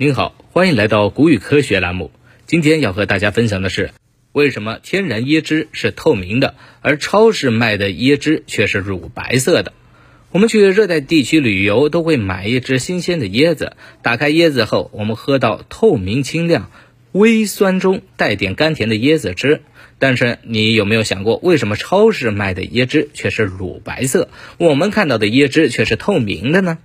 您好，欢迎来到谷雨科学栏目。今天要和大家分享的是，为什么天然椰汁是透明的，而超市卖的椰汁却是乳白色的？我们去热带地区旅游都会买一只新鲜的椰子，打开椰子后，我们喝到透明清亮、微酸中带点甘甜的椰子汁。但是你有没有想过，为什么超市卖的椰汁却是乳白色，我们看到的椰汁却是透明的呢？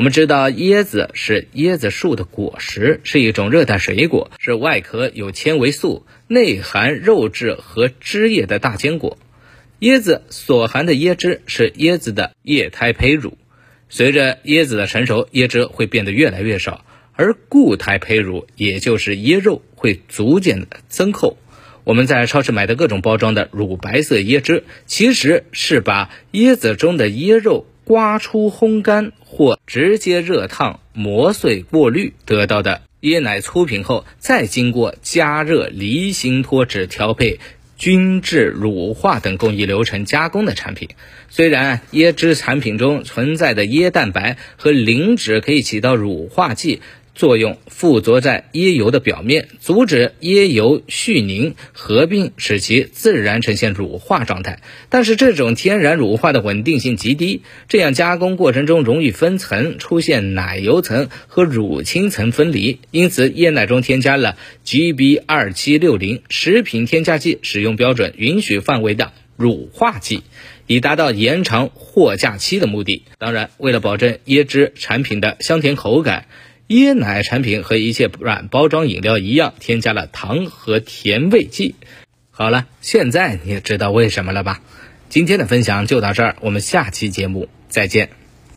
我们知道椰子是椰子树的果实，是一种热带水果，是外壳有纤维素、内含肉质和汁液的大坚果。椰子所含的椰汁是椰子的液态胚乳，随着椰子的成熟，椰汁会变得越来越少，而固态胚乳，也就是椰肉会逐渐的增厚。我们在超市买的各种包装的乳白色椰汁，其实是把椰子中的椰肉。刮出、烘干或直接热烫、磨碎、过滤得到的椰奶粗品后，再经过加热、离心脱脂、调配、均质乳化等工艺流程加工的产品。虽然椰汁产品中存在的椰蛋白和磷脂可以起到乳化剂。作用附着在椰油的表面，阻止椰油絮凝合并，使其自然呈现乳化状态。但是这种天然乳化的稳定性极低，这样加工过程中容易分层，出现奶油层和乳清层分离。因此，椰奶中添加了 GB 二七六零食品添加剂使用标准允许范围的乳化剂，以达到延长货架期的目的。当然，为了保证椰汁产品的香甜口感。椰奶产品和一切软包装饮料一样，添加了糖和甜味剂。好了，现在你也知道为什么了吧？今天的分享就到这儿，我们下期节目再见。